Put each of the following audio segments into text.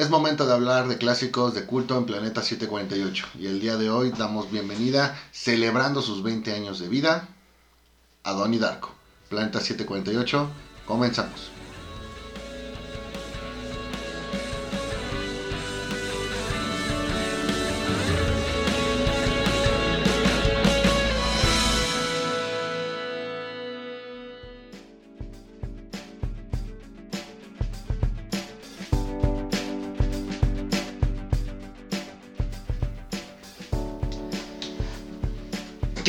Es momento de hablar de clásicos de culto en Planeta 748 y el día de hoy damos bienvenida, celebrando sus 20 años de vida, a Donnie Darko. Planeta 748, comenzamos.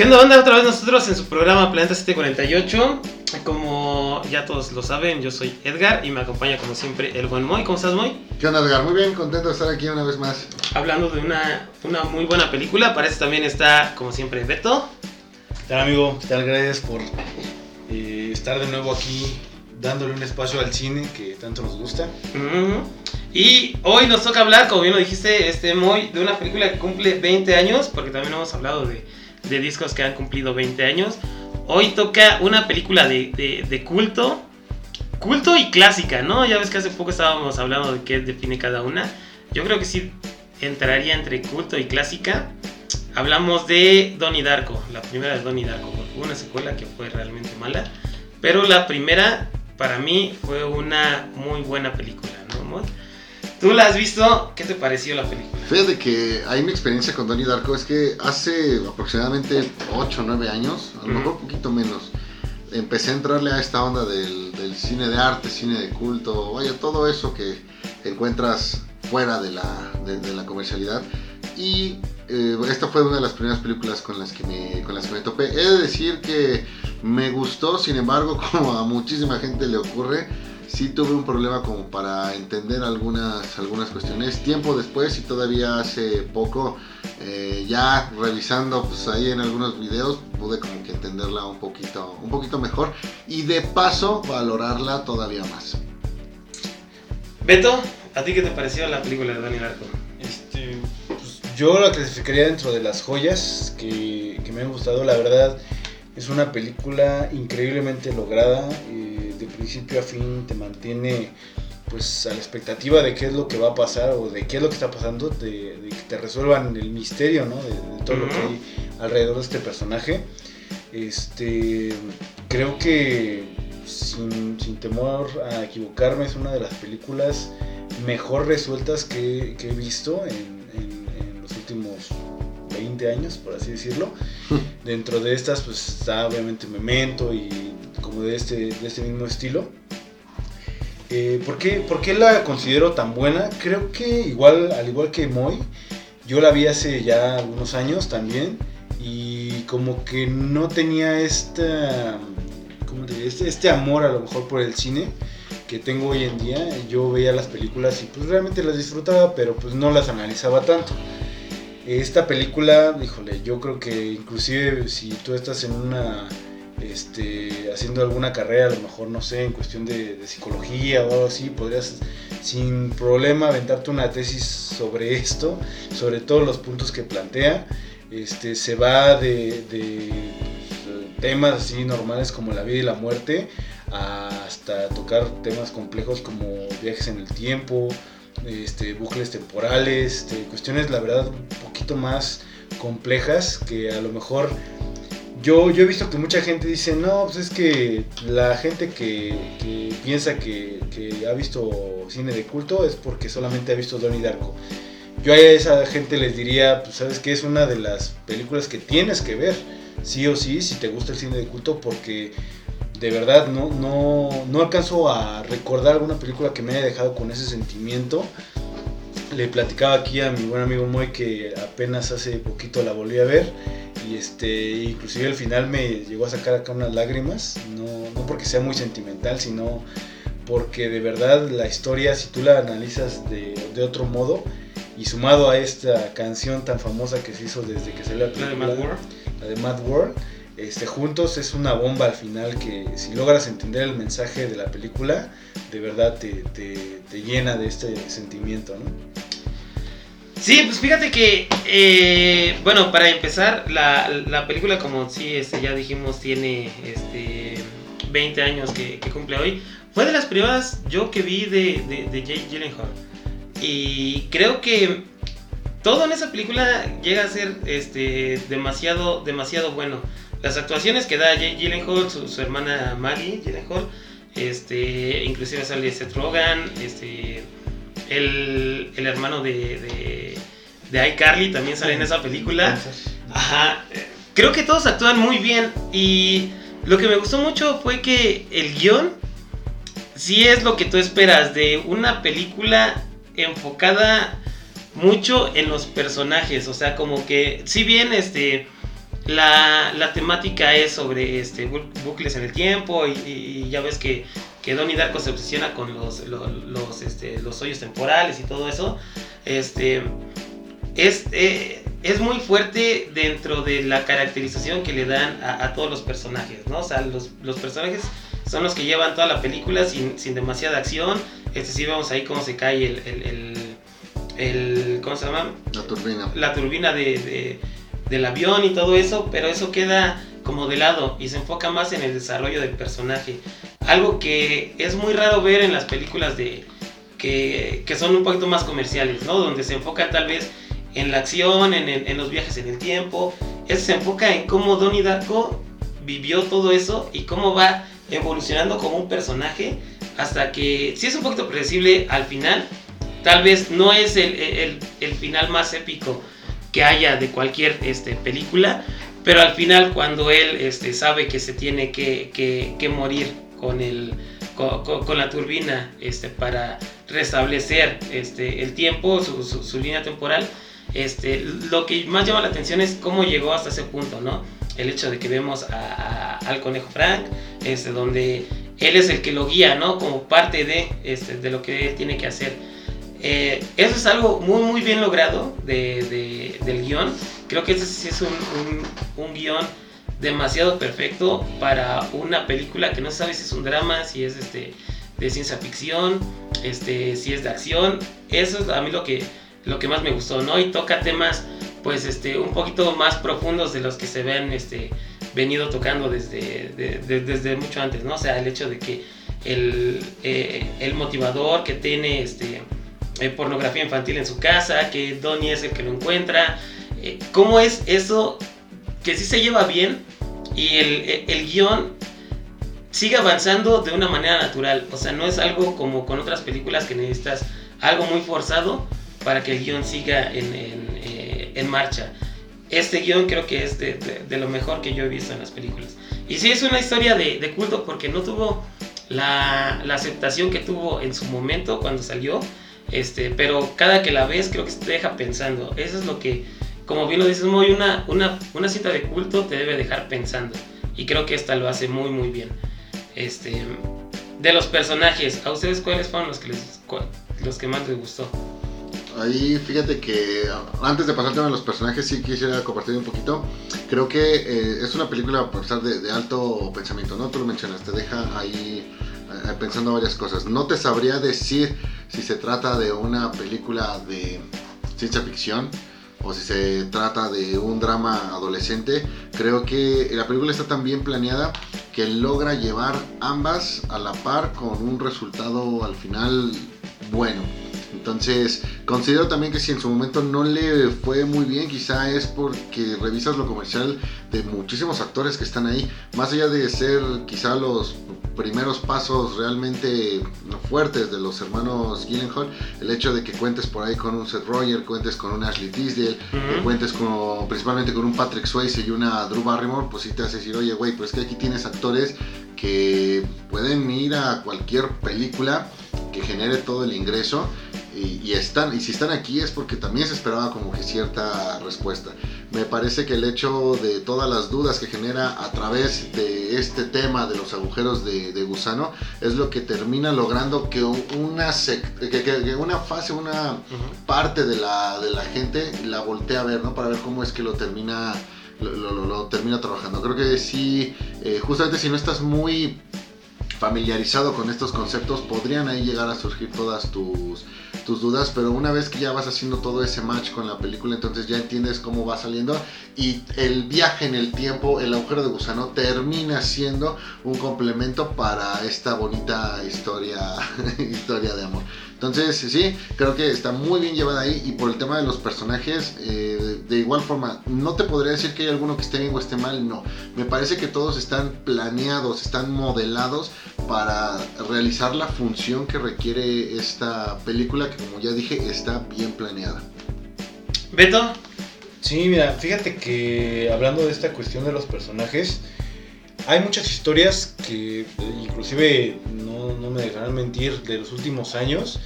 ¿Qué onda, onda? Otra vez nosotros en su programa Planeta 748. Como ya todos lo saben, yo soy Edgar y me acompaña como siempre el buen Moy. ¿Cómo estás, Moy? ¿Qué onda, Edgar? Muy bien, contento de estar aquí una vez más. Hablando de una, una muy buena película. Para eso también está, como siempre, Beto. ¿Qué tal, amigo? ¿Qué tal? Gracias por eh, estar de nuevo aquí dándole un espacio al cine que tanto nos gusta. Ujú. Y hoy nos toca hablar, como bien lo dijiste, este Moy, de una película que cumple 20 años, porque también hemos hablado de, de discos que han cumplido 20 años. Hoy toca una película de, de- de culto, culto y clásica, ¿no? Ya ves que hace poco estábamos hablando de qué define cada una. Yo creo que sí entraría entre culto y clásica. Hablamos de Donnie Darko, la primera de Donnie Darko, una secuela que fue realmente mala, pero la primera para mí fue una muy buena película, ¿no? ¿Tú la has visto? ¿Qué te pareció la película? Fíjate que ahí mi experiencia con Donnie Darko es que hace aproximadamente 8 o 9 años, a lo mejor un poquito menos, empecé a entrarle a esta onda del, del cine de arte, cine de culto, vaya, todo eso que encuentras fuera de la, de, de la comercialidad. Y eh, esta fue una de las primeras películas con las, que me, con las que me topé. He de decir que me gustó, sin embargo, como a muchísima gente le ocurre, sí tuve un problema como para entender algunas, algunas cuestiones. Tiempo después y todavía hace poco, eh, ya revisando pues, ahí en algunos videos, pude como que entenderla un poquito, un poquito mejor y de paso valorarla todavía más. Beto, ¿a ti qué te pareció la película de Donnie Darko? Este, pues, yo la clasificaría dentro de las joyas que, que me han gustado. La verdad, es una película increíblemente lograda. eh, principio a fin te mantiene pues a la expectativa de qué es lo que va a pasar o de qué es lo que está pasando, de, de que te resuelvan el misterio, ¿no? De, de todo lo que hay alrededor de este personaje. Este, creo que sin, sin temor a equivocarme es una de las películas mejor resueltas que, que he visto en, en- en los últimos 20 años, por así decirlo. Dentro de estas, pues está obviamente Memento y como de este, de este mismo estilo. Eh, ¿por, qué, la considero tan buena? Creo que igual, al igual que Moy, yo la vi hace ya algunos años también y como que no tenía esta, ¿cómo te este, este amor a lo mejor por el cine que tengo hoy en día. Yo veía las películas y pues realmente las disfrutaba, pero pues no las analizaba tanto. Esta película, híjole, yo creo que inclusive si tú estás en una, este, haciendo alguna carrera, a lo mejor, no sé, en cuestión de, psicología o algo así, podrías sin problema aventarte una tesis sobre esto, sobre todos los puntos que plantea. Este, se va de, temas así normales como la vida y la muerte hasta tocar temas complejos como viajes en el tiempo, este, bucles temporales, este, cuestiones la verdad un poquito más complejas que a lo mejor yo, yo he visto que mucha gente dice, no, pues es que la gente que, piensa que, que ha visto cine de culto es porque solamente ha visto Donnie Darko. Yo a esa gente les diría, pues sabes que es una de las películas que tienes que ver, sí o sí, si te gusta el cine de culto, porque de verdad no, no, no alcanzo a recordar alguna película que me haya dejado con ese sentimiento. Le platicaba aquí a mi buen amigo Moy que apenas hace poquito la volví a ver y este inclusive al final me llegó a sacar acá unas lágrimas, no, no porque sea muy sentimental, sino porque de verdad la historia, si tú la analizas de, de otro modo y sumado a esta canción tan famosa que se hizo desde que salió la La de película, Mad World. la de Mad World, este, juntos es una bomba al final que si logras entender el mensaje de la película, de verdad te, te- llena de este sentimiento, ¿no? Sí, pues fíjate que, eh, bueno, para empezar, la, la película, como sí este, ya dijimos, tiene este, 20 años que, que cumple hoy. Fue de las primeras yo que vi de, de, de Jake Gyllenhaal. y creo que todo en esa película llega a ser este, demasiado, demasiado bueno. Las actuaciones que da Jake Gyllenhaal, su, su hermana Maggie Gyllenhaal, este, inclusive sale Seth Rogen, este, el, el hermano de, de, de iCarly también sale en esa película. Ajá, creo que todos actúan muy bien y lo que me gustó mucho fue que el guion sí es lo que tú esperas de una película enfocada mucho en los personajes, o sea, como que si bien este la, la temática es sobre este bucles en el tiempo y, y ya ves que, que Donnie Darko se obsesiona con los, los, los, este, los hoyos temporales y todo eso, este es, eh, es muy fuerte dentro de la caracterización que le dan a, a, todos los personajes, ¿no? O sea, los, los personajes son los que llevan toda la película sin, sin demasiada acción. Este sí vemos ahí cómo se cae el, el, el, el ¿cómo se llama? La turbina. La turbina de, de, del avión y todo eso, pero eso queda como de lado y se enfoca más en el desarrollo del personaje. Algo que es muy raro ver en las películas de que, que son un poquito más comerciales, ¿no? Donde se enfoca tal vez en la acción, en, en, los viajes en el tiempo. Eso se enfoca en cómo Donnie Darko vivió todo eso y cómo va evolucionando como un personaje hasta que, si es un poquito predecible al final, tal vez no es el, el, el final más épico que haya de cualquier este, película, pero al final cuando él este, sabe que se tiene que, que, morir con, el, con, con, la turbina este, para restablecer este, el tiempo, su, su, línea temporal, este, lo que más llama la atención es cómo llegó hasta ese punto, ¿no? El hecho de que vemos a, al conejo Frank, este, donde él es el que lo guía, ¿no? Como parte de, este, de lo que él tiene que hacer. Eh, eso es algo muy, muy bien logrado de, de, del guion. Creo que ese sí es un, un, guion demasiado perfecto para una película que no sabe si es un drama, si es este, de ciencia ficción, este, si es de acción. Eso es a mí lo que lo que más me gustó, ¿no? Y toca temas, pues, este, un poquito más profundos de los que se ven, este, venido tocando desde, de, de, desde mucho antes, ¿no? O sea, el hecho de que el, eh, el motivador que tiene, este, pornografía infantil en su casa, que Donnie es el que lo encuentra, eh, ¿cómo es eso que sí se lleva bien y el, el guion sigue avanzando de una manera natural? O sea, no es algo como con otras películas que necesitas algo muy forzado, para que el guion siga en, en, eh, en marcha. Este guion creo que es de, de, de, lo mejor que yo he visto en las películas. Y sí es una historia de, de culto porque no tuvo la, la, aceptación que tuvo en su momento cuando salió, este, pero cada que la ves creo que te deja pensando. Eso es lo que, como bien lo dices, muy una, una, una cita de culto te debe dejar pensando. Y creo que esta lo hace muy muy bien. Este, de los personajes, ¿a ustedes cuáles fueron los que, les, los que más les gustó? Ahí fíjate que antes de pasar de los personajes sí quisiera compartir un poquito. Creo que eh, es una película a pesar de, alto pensamiento, ¿no? Tú lo mencionaste, deja ahí pensando varias cosas. No te sabría decir si se trata de una película de ciencia ficción o si se trata de un drama adolescente. Creo que la película está tan bien planeada que logra llevar ambas a la par con un resultado al final bueno. Entonces, considero también que si en su momento no le fue muy bien, quizá es porque revisas lo comercial de muchísimos actores que están ahí. Más allá de ser quizá los primeros pasos realmente fuertes de los hermanos Gyllenhaal, el hecho de que cuentes por ahí con un Seth Roger, cuentes con un Ashley Tisdale, uh -huh. que cuentes con, principalmente con un Patrick Swayze y una Drew Barrymore, pues sí te hace decir, oye, güey, pues que aquí tienes actores que pueden ir a cualquier película que genere todo el ingreso y, y, están, y si están aquí es porque también se esperaba como que cierta respuesta. Me parece que el hecho de todas las dudas que genera a través de este tema de los agujeros de, de gusano es lo que termina logrando que una, que, que, que una fase, una uh -huh. parte de la, de la gente la voltee a ver, ¿no? Para ver cómo es que lo termina, lo, lo, lo termina trabajando. Creo que sí, eh, justamente si no estás muy familiarizado con estos conceptos, podrían ahí llegar a surgir todas tus, tus dudas, pero una vez que ya vas haciendo todo ese match con la película, entonces ya entiendes cómo va saliendo y el viaje en el tiempo, el agujero de gusano, termina siendo un complemento para esta bonita historia, historia de amor. Entonces, sí, creo que está muy bien llevada ahí. Y por el tema de los personajes, eh, de igual forma, no te podría decir que hay alguno que esté bien o esté mal, no. Me parece que todos están planeados, están modelados para realizar la función que requiere esta película, que como ya dije, está bien planeada. Beto. Sí, mira, fíjate que hablando de esta cuestión de los personajes, hay muchas historias que inclusive no, no, me dejarán mentir de los últimos años.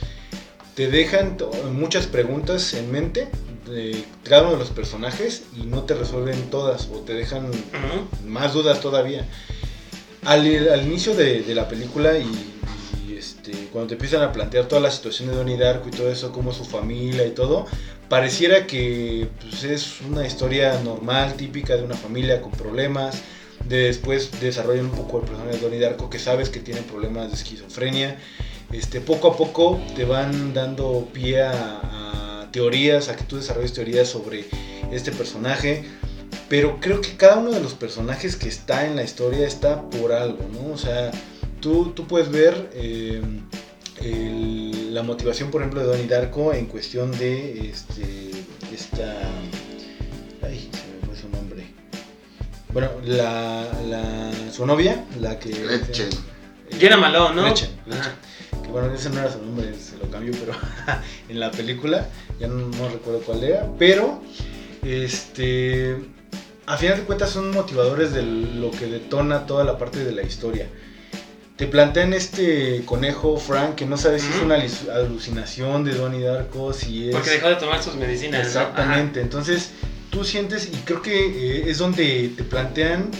Te dejan muchas preguntas en mente de cada uno de los personajes y no te resuelven todas o te dejan más dudas todavía. Al, al inicio de, de, la película y, este, cuando te empiezan a plantear toda la situación de Donnie Darko y todo eso, como su familia y todo, pareciera que pues, es una historia normal, típica de una familia con problemas después desarrollan un poco el personaje de Donnie Darko que sabes que tiene problemas de esquizofrenia. Este, poco a poco te van dando pie a, teorías, a que tú desarrolles teorías sobre este personaje. Pero creo que cada uno de los personajes que está en la historia está por algo, ¿no? O sea, tú, tú puedes ver eh, la motivación, por ejemplo, de Donnie Darko en cuestión de este, esta Bueno, la, la, su novia, la que... Gretchen. Jenna Malone, ¿no? Gretchen. Que bueno, ese no era su nombre, se lo cambió, pero en la película, ya no, recuerdo cuál era, pero, este, a final de cuentas son motivadores de lo que detona toda la parte de la historia. Te plantean este conejo Frank que no sabes si es una alucinación de Donnie Darko, si es... Porque dejó de tomar sus medicinas. Exactamente, entonces tú sientes, y creo que eh, es donde te plantean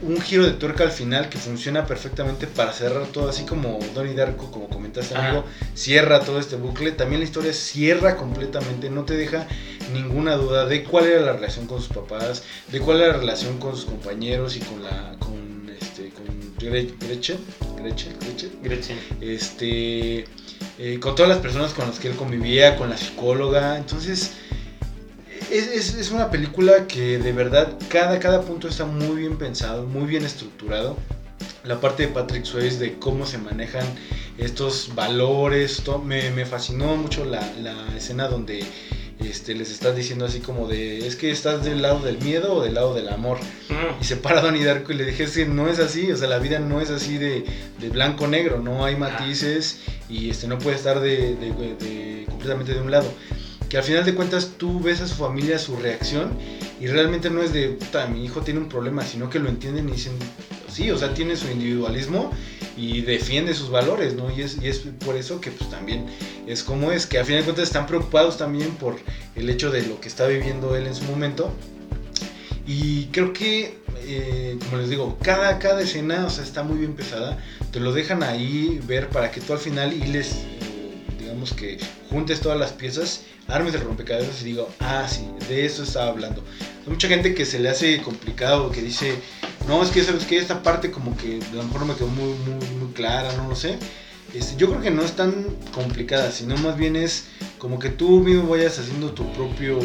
un giro de tuerca al final que funciona perfectamente para cerrar todo, así como Donnie Darko, como comentaste amigo, cierra todo este bucle, también la historia cierra completamente, no te deja ninguna duda de cuál era la relación con sus papás, de cuál era la relación con sus compañeros y con la con este con Gretchen, Gretchen, Gretchen, Gretchen. este eh, con todas las personas con las que él convivía, con la psicóloga, entonces es, es, una película que de verdad cada, cada punto está muy bien pensado, muy bien estructurado. La parte de Patrick Swayze de cómo se manejan estos valores, me, me, fascinó mucho la, la escena donde este, les estás diciendo así como de, es que estás del lado del miedo o del lado del amor. Y se para Donnie Darko y le dije, es que no es así, o sea, la vida no es así de, de blanco-negro, no hay matices y este, no puede estar de, de, completamente de un lado que al final de cuentas tú ves a su familia, su reacción, y realmente no es de, puta, mi hijo tiene un problema, sino que lo entienden y dicen, sí, o sea, tiene su individualismo y defiende sus valores, ¿no? Y es, y es por eso que pues también es como es, que al final de cuentas están preocupados también por el hecho de lo que está viviendo él en su momento. Y creo que, eh, como les digo, cada, cada escena, o sea, está muy bien pesada, te lo dejan ahí ver para que tú al final y les, eh, digamos que juntes todas las piezas armes de rompecabezas y digo, ah, sí, de eso estaba hablando. Hay mucha gente que se le hace complicado, que dice, no, es que sabes que esta parte como que a lo mejor no me quedó muy, muy, muy clara, no lo sé. Este, yo creo que no es tan complicada, sino más bien es como que tú mismo vayas haciendo tu propio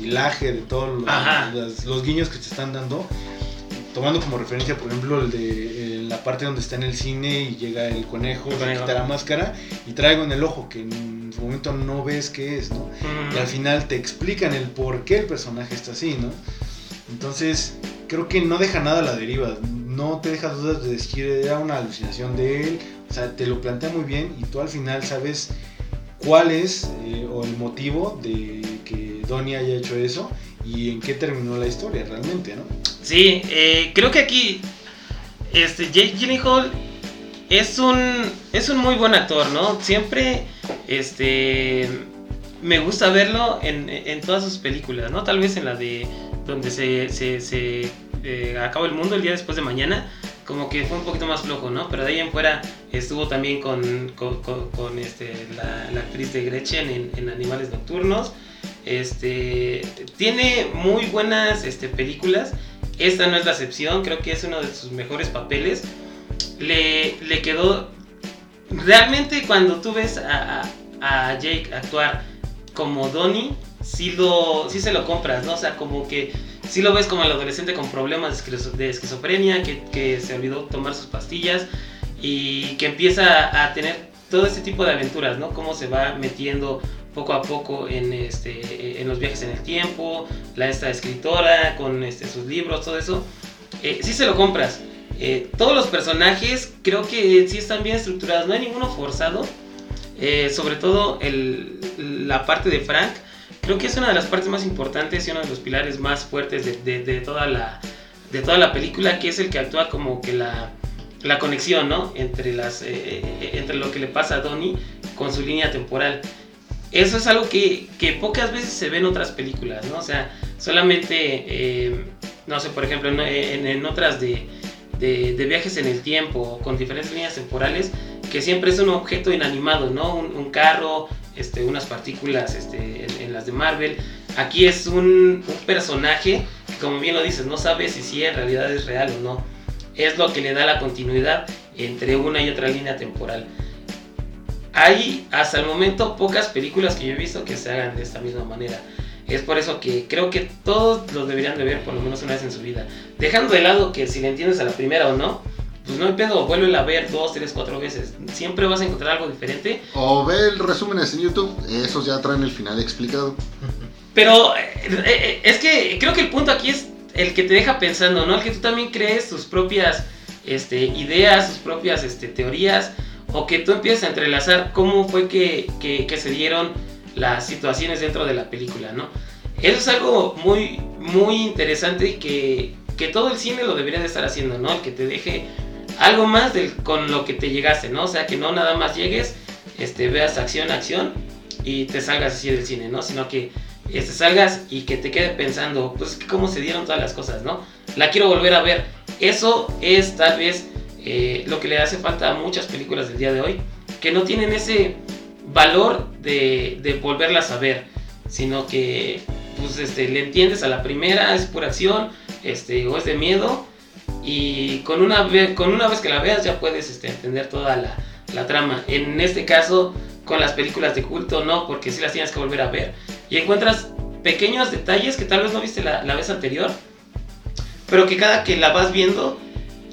hilaje de todos los, los, guiños que te están dando. Tomando como referencia, por ejemplo, el de la parte donde está en el cine y llega el conejo, se quita la máscara y traigo en el ojo que momento no ves qué es, ¿no? Y al final te explican el por qué el personaje está así, ¿no? Entonces, creo que no deja nada a la deriva, no te deja dudas de decir era una alucinación de él, o sea, te lo plantea muy bien y tú al final sabes cuál es eh, o el motivo de que Donnie haya hecho eso y en qué terminó la historia realmente, ¿no? Sí, eh, creo que aquí este Jake Gyllenhaal es un es un muy buen actor, ¿no? Siempre este. Me gusta verlo en, todas sus películas, ¿no? Tal vez en la de. Donde se, se, eh, el mundo el día después de mañana. Como que fue un poquito más flojo, ¿no? Pero de ahí en fuera estuvo también con, con, este, la, actriz de Gretchen en, Animales Nocturnos. Este, tiene muy buenas este, películas. Esta no es la excepción, creo que es uno de sus mejores papeles. le, le quedó... Realmente cuando tú ves a, a, Jake actuar como Donnie, sí, lo, sí se lo compras, ¿no? O sea, como que sí lo ves como el adolescente con problemas de esquizofrenia, que, que se olvidó tomar sus pastillas y que empieza a tener todo este tipo de aventuras, ¿no? Cómo se va metiendo poco a poco en, este, en los viajes en el tiempo, la esta escritora con este, sus libros, todo eso. Eh, sí se lo compras. Eh, todos los personajes creo que sí están bien estructurados, no hay ninguno forzado. Eh, sobre todo el, la parte de Frank, creo que es una de las partes más importantes y uno de los pilares más fuertes de, de, toda, la, de toda la película, que es el que actúa como que la, la conexión, ¿no? Entre, las, entre lo que le pasa a Donnie con su línea temporal. Eso es algo que, que pocas veces se ve en otras películas, ¿no? O sea, solamente, no sé, por ejemplo, en, en otras de, de, viajes en el tiempo, con diferentes líneas temporales, que siempre es un objeto inanimado, ¿no? Un, carro, este, unas partículas este, en, las de Marvel. Aquí es un, personaje que, como bien lo dices, no sabe si sí en realidad es real o no. Es lo que le da la continuidad entre una y otra línea temporal. Hay hasta el momento pocas películas que yo he visto que se hagan de esta misma manera. Es por eso que creo que todos los deberían de ver por lo menos una vez en su vida. Dejando de lado que si le entiendes a la primera o no, pues no hay pedo, vuélvela a ver dos, tres, cuatro veces. Siempre vas a encontrar algo diferente. O ve el resúmenes en YouTube, esos ya traen el final explicado. Pero eh, eh, es que creo que el punto aquí es el que te deja pensando, ¿no? El que tú también crees tus propias este, ideas, tus propias este, teorías, o que tú empieces a entrelazar cómo fue que, que, se dieron las situaciones dentro de la película, ¿no? Eso es algo muy, muy interesante y que, que todo el cine lo debería de estar haciendo, ¿no? El que te deje algo más del, con lo que te llegaste, ¿no? O sea, que no nada más llegues, este, veas acción, acción y te salgas así del cine, ¿no? Sino que este, salgas y que te quede pensando, pues, cómo se dieron todas las cosas, ¿no? La quiero volver a ver. Eso es tal vez eh, lo que le hace falta a muchas películas del día de hoy, que no tienen ese valor de, de volverlas a ver, sino que pues este, le entiendes a la primera, es pura acción, este, o es de miedo, y con una, con una vez que la veas ya puedes este, entender toda la, la, trama. En este caso, con las películas de culto no, porque si las tienes que volver a ver, y encuentras pequeños detalles que tal vez no viste la, la vez anterior, pero que cada que la vas viendo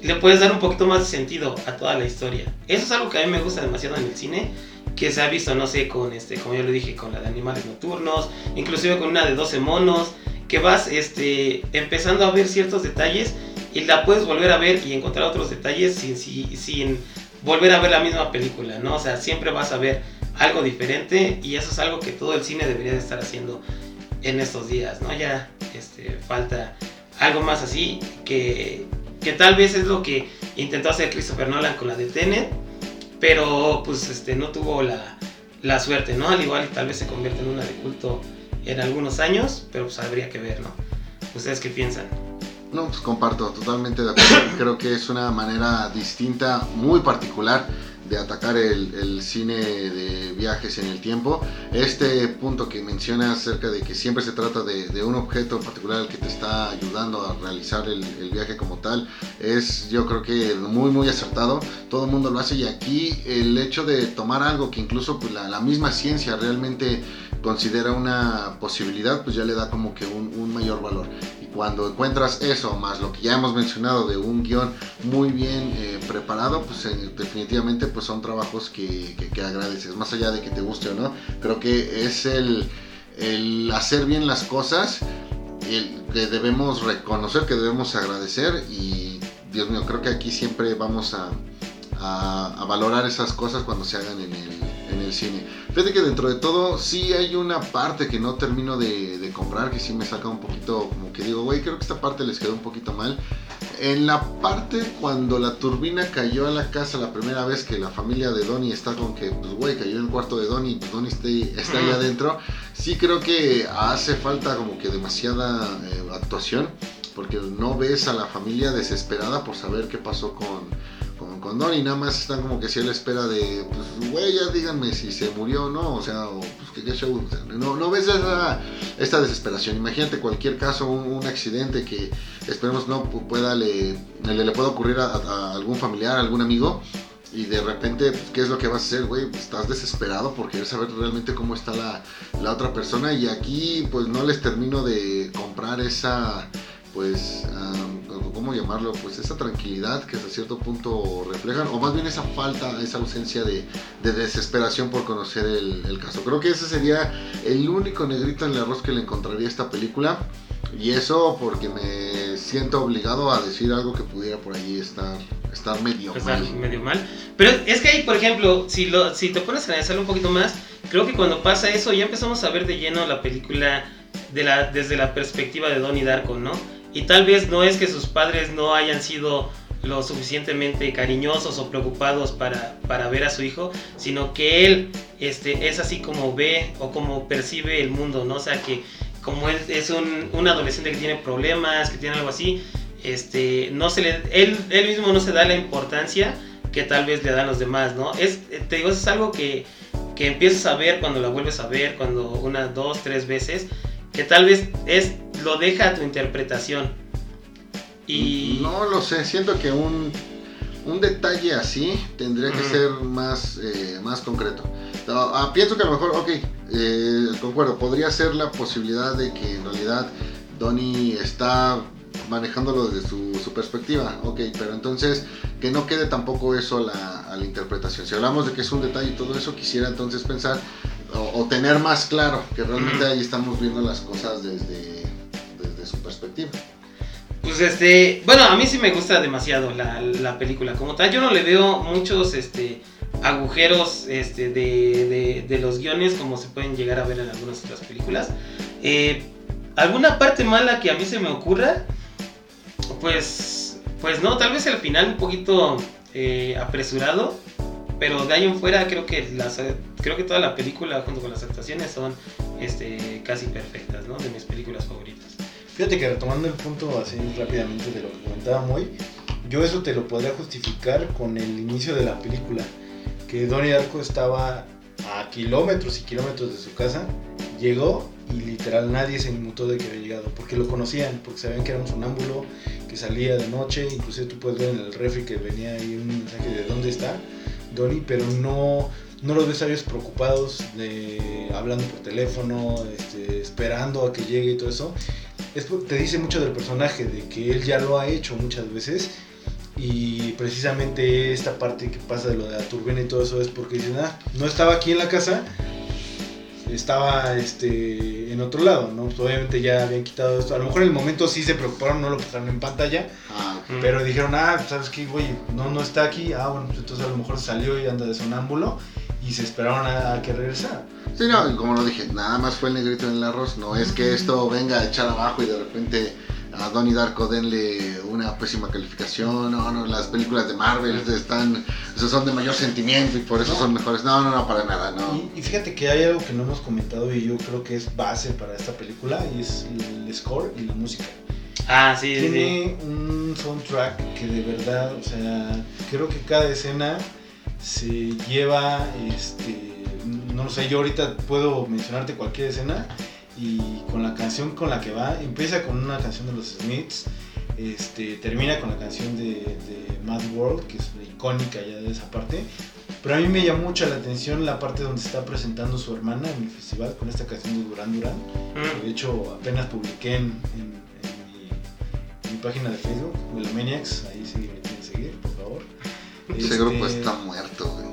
le puedes dar un poquito más de sentido a toda la historia. Eso es algo que a mí me gusta demasiado en el cine que se ha visto, no sé, con este, como yo lo dije, con la de animales nocturnos, inclusive con una de 12 monos, que vas este, empezando a ver ciertos detalles y la puedes volver a ver y encontrar otros detalles sin, sin, sin volver a ver la misma película, ¿no? O sea, siempre vas a ver algo diferente y eso es algo que todo el cine debería de estar haciendo en estos días, ¿no? Ya este, falta algo más así que, que tal vez es lo que intentó hacer Christopher Nolan con la de Tenet pero pues este, no tuvo la, la suerte, ¿no? Al igual tal vez se convierte en una de culto en algunos años, pero pues habría que ver, ¿no? ¿Ustedes qué piensan? No, pues comparto, totalmente de acuerdo. Creo que es una manera distinta, muy particular de atacar el, cine de viajes en el tiempo. Este punto que menciona acerca de que siempre se trata de, un objeto en particular que te está ayudando a realizar el, viaje como tal, es yo creo que muy muy acertado. Todo el mundo lo hace y aquí el hecho de tomar algo que incluso pues, la, la misma ciencia realmente considera una posibilidad, pues ya le da como que un, mayor valor. Cuando encuentras eso, más lo que ya hemos mencionado de un guion muy bien eh, preparado, pues eh, definitivamente pues son trabajos que, que, agradeces, más allá de que te guste o no. Creo que es el, el hacer bien las cosas que debemos reconocer, que debemos agradecer y Dios mío, creo que aquí siempre vamos a, a valorar esas cosas cuando se hagan en el, en el cine. Fíjate que dentro de todo sí hay una parte que no termino de, comprar, que sí me saca un poquito, como que digo, güey, creo que esta parte les quedó un poquito mal. En la parte cuando la turbina cayó a la casa la primera vez que la familia de Donnie está con que, pues, güey, cayó en el cuarto de Donnie, pues Donnie está, está ahí adentro, sí creo que hace falta como que demasiada eh, actuación, porque no ves a la familia desesperada por saber qué pasó con con Donnie, nada más están como que si él espera de, pues, güey, ya díganme si se murió o no, o sea, pues, que qué show, o sea, no, ves esa, esta desesperación. Imagínate cualquier caso, un, accidente que esperemos no pu- pueda le, le, pueda ocurrir a, a algún familiar, a algún amigo. Y de repente, pues, ¿qué es lo que vas a hacer, güey? Pues, estás desesperado por querer saber realmente cómo está la, la otra persona. Y aquí, pues, no les termino de comprar esa, pues, ¿cómo llamarlo? Pues esa tranquilidad que hasta cierto punto reflejan, o más bien esa falta, esa ausencia de, de desesperación por conocer el, el caso. Creo que ese sería el único negrito en el arroz que le encontraría a esta película. Y eso porque me siento obligado a decir algo que pudiera por ahí estar, estar medio Está mal. medio mal. Pero es que ahí, por ejemplo, si, lo, si te pones a analizarlo un poquito más, creo que cuando pasa eso ya empezamos a ver de lleno la película de la, desde la perspectiva de Donnie Darko, ¿no? Y tal vez no es que sus padres no hayan sido lo suficientemente cariñosos o preocupados para, para ver a su hijo, sino que él este, es así como ve o como percibe el mundo, ¿no? O sea que como él es un, un adolescente que tiene problemas, que tiene algo así, este, no se le, él, él mismo no se da la importancia que tal vez le dan los demás, ¿no? Es, te digo, es algo que, que empiezas a ver cuando la vuelves a ver, cuando una, dos, tres veces, que tal vez es, lo deja a tu interpretación. Y... No lo sé, siento que un, un detalle así tendría que ser más, eh, más concreto. Ah, pienso que a lo mejor, ok, eh, concuerdo, podría ser la posibilidad de que en realidad Donnie está manejándolo desde su, su perspectiva, ok, pero entonces que no quede tampoco eso a la, a la interpretación. Si hablamos de que es un detalle y todo eso, quisiera entonces pensar o, o tener más claro que realmente ahí estamos viendo las cosas desde, su perspectiva. Pues este, bueno, a mí sí me gusta demasiado la, la película como tal. Yo no le veo muchos este, agujeros este, de, de- de los guiones como se pueden llegar a ver en algunas otras películas. Eh, ¿Alguna parte mala que a mí se me ocurra? Pues, pues no, tal vez el final un poquito eh, apresurado. Pero de ahí en fuera creo que las, creo que toda la película junto con las actuaciones son este, casi perfectas, ¿no? De mis películas favoritas. Fíjate que retomando el punto así rápidamente de lo que comentaba Moy, yo eso te lo podría justificar con el inicio de la película, que Donnie Darko estaba a kilómetros y kilómetros de su casa, llegó y literal nadie se inmutó de que había llegado, porque lo conocían, porque sabían que era un sonámbulo, que salía de noche, inclusive tú puedes ver en el refri que venía ahí un mensaje de dónde está Donnie, pero no, no los ves a ellos preocupados, de, hablando por teléfono, este, esperando a que llegue y todo eso es te dice mucho del personaje, de que él ya lo ha hecho muchas veces. Y precisamente esta parte que pasa de lo de la turbina y todo eso es porque dicen, ah, no estaba aquí en la casa, estaba este, en otro lado, ¿no? Pues obviamente ya habían quitado esto. A lo mejor en el momento sí se preocuparon, no lo pasaron en pantalla, Ah, pero dijeron, ah, ¿sabes qué, güey? No, no está aquí. Ah, bueno, pues entonces a lo mejor salió y anda de sonámbulo y se esperaron a, a que regresara. Sí, no, y como lo dije, nada más fue el negrito en el arroz. No es que esto venga a echar abajo y de repente a Donnie Darko denle una pésima calificación. No, no, las películas de Marvel están, esos son de mayor sentimiento y por eso No. son mejores. No, no, no, para nada, no. Y, y fíjate que hay algo que no hemos comentado y yo creo que es base para esta película y es el score y la música. Ah, sí. Tiene un soundtrack que de verdad, o sea, creo que cada escena se lleva, este, no sé, yo ahorita puedo mencionarte cualquier escena y con la canción con la que va, empieza con una canción de los Smiths, este, termina con la canción de, de Mad World, que es icónica ya de esa parte. Pero a mí me llamó mucho la atención la parte donde está presentando su hermana en el festival con esta canción de Duran Duran. Mm. De hecho, apenas publiqué en mi página de Facebook, Melomaniacs, ahí sí Ese Este, grupo está muerto, güey.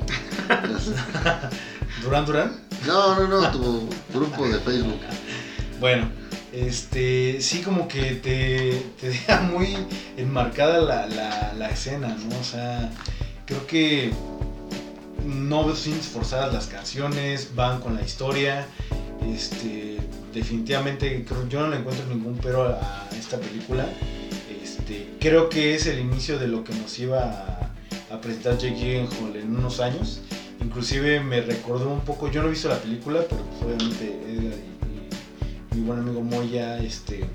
Duran Duran. No, no, no, tu grupo de Facebook. Bueno, este, sí como que te, te deja muy enmarcada la, la, la escena, ¿no? O sea, creo que no sin forzadas las canciones, van con la historia. Este, definitivamente creo, yo no le encuentro ningún pero a, a esta película. Este, creo que es el inicio de lo que nos iba a, a presentar Jake Gyllenhaal en unos años. Inclusive me recordó un poco, yo no he visto la película, pero pues obviamente Edgar y, y mi buen amigo Moya este,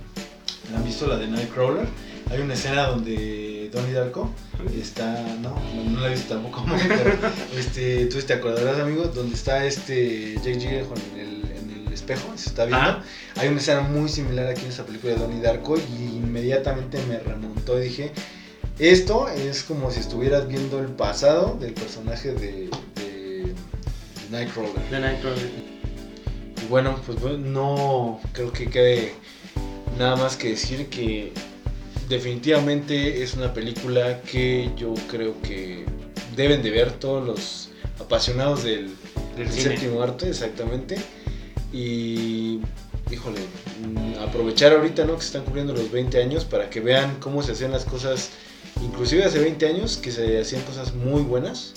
han visto la de Nightcrawler. hay una escena donde Donnie Darko está, no, no, la he visto tampoco, pero, este, tú te acordarás, amigo, donde está este Jake Gyllenhaal en el, espejo, se está viendo. Ajá. Hay una escena muy similar aquí en esta película de Donnie Darko y inmediatamente me remontó y dije, esto es como si estuvieras viendo el pasado del personaje de, de, de Nightcrawler. The Nightcrawler. Y bueno, pues bueno, no creo que quede nada más que decir que definitivamente es una película que yo creo que deben de ver todos los apasionados del, séptimo arte, exactamente. Y, híjole, aprovechar ahorita, ¿no? Que se están cumpliendo los 20 años para que vean cómo se hacían las cosas, inclusive hace 20 años, que se hacían cosas muy buenas,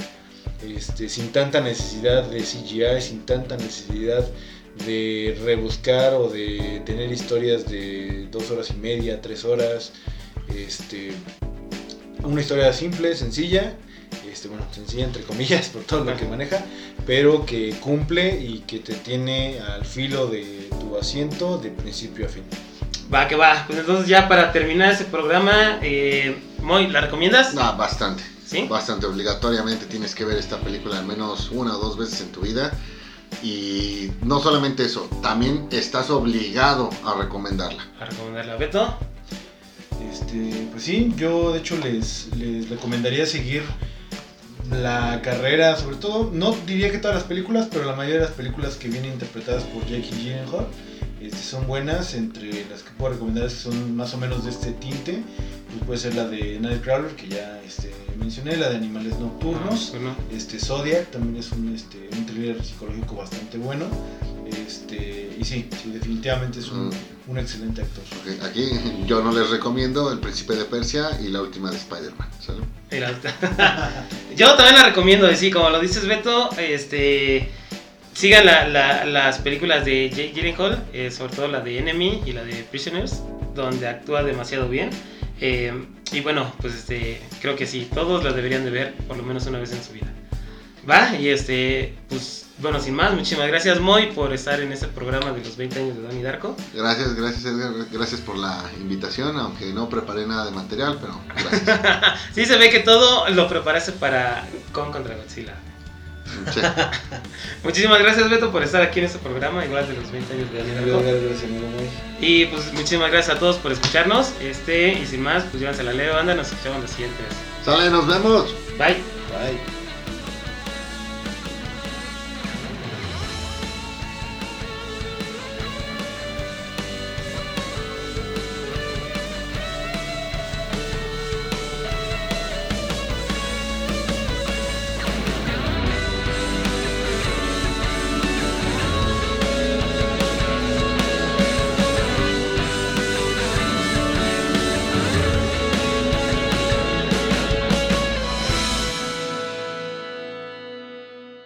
este, sin tanta necesidad de CGI, sin tanta necesidad de rebuscar o de tener historias de dos horas y media, tres horas, este, una historia simple, sencilla, este, bueno, sencilla entre comillas por todo lo que maneja, pero que cumple y que te tiene al filo de tu asiento de principio a fin. Va, que va. Pues entonces ya para terminar ese programa, eh, Moy, ¿la recomiendas? No, bastante. ¿Sí? Bastante obligatoriamente tienes que ver esta película al menos una o dos veces en tu vida. Y no solamente eso, también estás obligado a recomendarla. A recomendarla Beto. Este, pues sí, yo de hecho les, les recomendaría seguir la carrera, sobre todo, no diría que todas las películas, pero la mayoría de las películas que vienen interpretadas por Jake Gyllenhaal este, son buenas, entre las que puedo recomendar son más o menos de este tinte, puede ser la de Nightcrawler, que ya este, mencioné, la de Animales Nocturnos, Pues no. este, Zodiac también es un, este, un thriller psicológico bastante bueno, este, y sí, sí, definitivamente es un, Mm. un excelente actor. Aquí yo no les recomiendo El Príncipe de Persia y la última de Spider-Man. Yo también la recomiendo, y sí, como lo dices Beto, este sigan la- la- las películas de Jake Gyllenhaal, eh, sobre todo la de Enemy y la de Prisoners, donde actúa demasiado bien. Eh, y bueno, pues este, creo que sí, todos las deberían de ver por lo menos una vez en su vida. Va, y este, pues bueno, sin más, muchísimas gracias Moy por estar en este programa de los 20 años de Donnie Darko. Gracias, gracias Edgar, gracias por la invitación, aunque no preparé nada de material, pero gracias. Sí se ve que todo lo preparaste para Con contra Godzilla. Sí. Muchísimas gracias Beto por estar aquí en este programa, igual de los 20 años de Moy. Y pues muchísimas gracias a todos por escucharnos. Este, y sin más, pues llévanse la leve banda, nos escuchamos la siguiente vez. Sale, nos vemos. Bye. Bye.